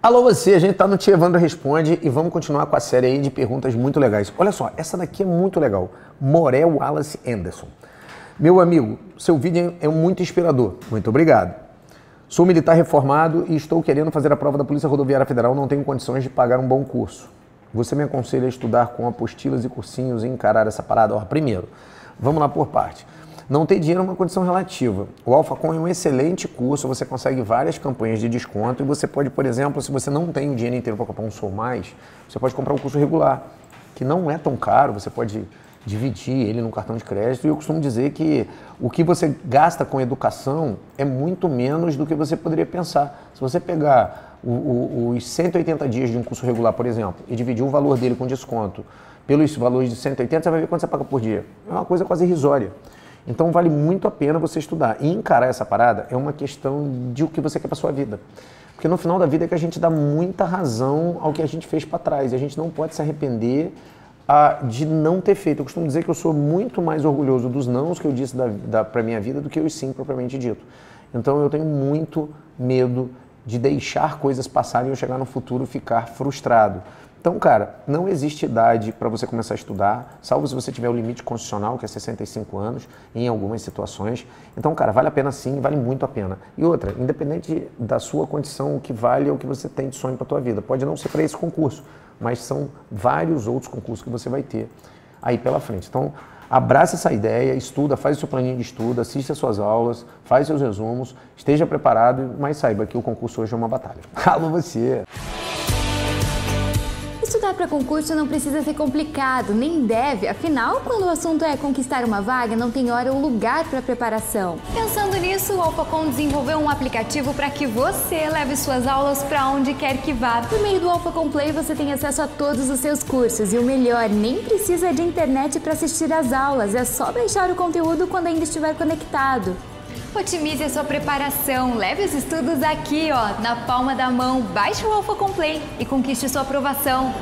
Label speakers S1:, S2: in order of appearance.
S1: Alô você, a gente tá no Tia Evandro Responde e vamos continuar com a série aí de perguntas muito legais. Olha só, essa daqui é muito legal. Morel Wallace Anderson. Meu amigo, seu vídeo é muito inspirador. Muito obrigado. Sou militar reformado e estou querendo fazer a prova da Polícia Rodoviária Federal, não tenho condições de pagar um bom curso. Você me aconselha a estudar com apostilas e cursinhos e encarar essa parada? Ó, primeiro, vamos lá por parte. Não ter dinheiro é uma condição relativa. O AlphaCon é um excelente curso, você consegue várias campanhas de desconto e você pode, por exemplo, se você não tem o dinheiro inteiro para comprar um Sou Mais, você pode comprar um curso regular, que não é tão caro, você pode dividir ele no cartão de crédito. E eu costumo dizer que o que você gasta com educação é muito menos do que você poderia pensar. Se você pegar o, o, os 180 dias de um curso regular, por exemplo, e dividir o valor dele com desconto pelos valores de 180, você vai ver quanto você paga por dia. É uma coisa quase irrisória. Então vale muito a pena você estudar. E encarar essa parada é uma questão de o que você quer para sua vida. Porque no final da vida é que a gente dá muita razão ao que a gente fez para trás. E a gente não pode se arrepender a, de não ter feito. Eu costumo dizer que eu sou muito mais orgulhoso dos nãos que eu disse da, da, para minha vida do que os sim propriamente dito. Então eu tenho muito medo de deixar coisas passarem e eu chegar no futuro ficar frustrado. Então, cara, não existe idade para você começar a estudar, salvo se você tiver o limite constitucional, que é 65 anos, em algumas situações. Então, cara, vale a pena sim, vale muito a pena. E outra, independente da sua condição, o que vale é o que você tem de sonho para a tua vida. Pode não ser para esse concurso, mas são vários outros concursos que você vai ter aí pela frente. Então, abraça essa ideia, estuda, faz o seu planinho de estudo, assista as suas aulas, faz seus resumos, esteja preparado, mas saiba que o concurso hoje é uma batalha. Alô você!
S2: Para concurso não precisa ser complicado, nem deve, afinal, quando o assunto é conquistar uma vaga, não tem hora ou lugar para preparação. Pensando nisso, o AlphaCon desenvolveu um aplicativo para que você leve suas aulas para onde quer que vá. Por meio do AlphaCon Play, você tem acesso a todos os seus cursos e o melhor, nem precisa de internet para assistir às aulas, é só baixar o conteúdo quando ainda estiver conectado. Otimize a sua preparação, leve os estudos aqui, ó, na palma da mão. Baixe o Alpha Complay e conquiste sua aprovação.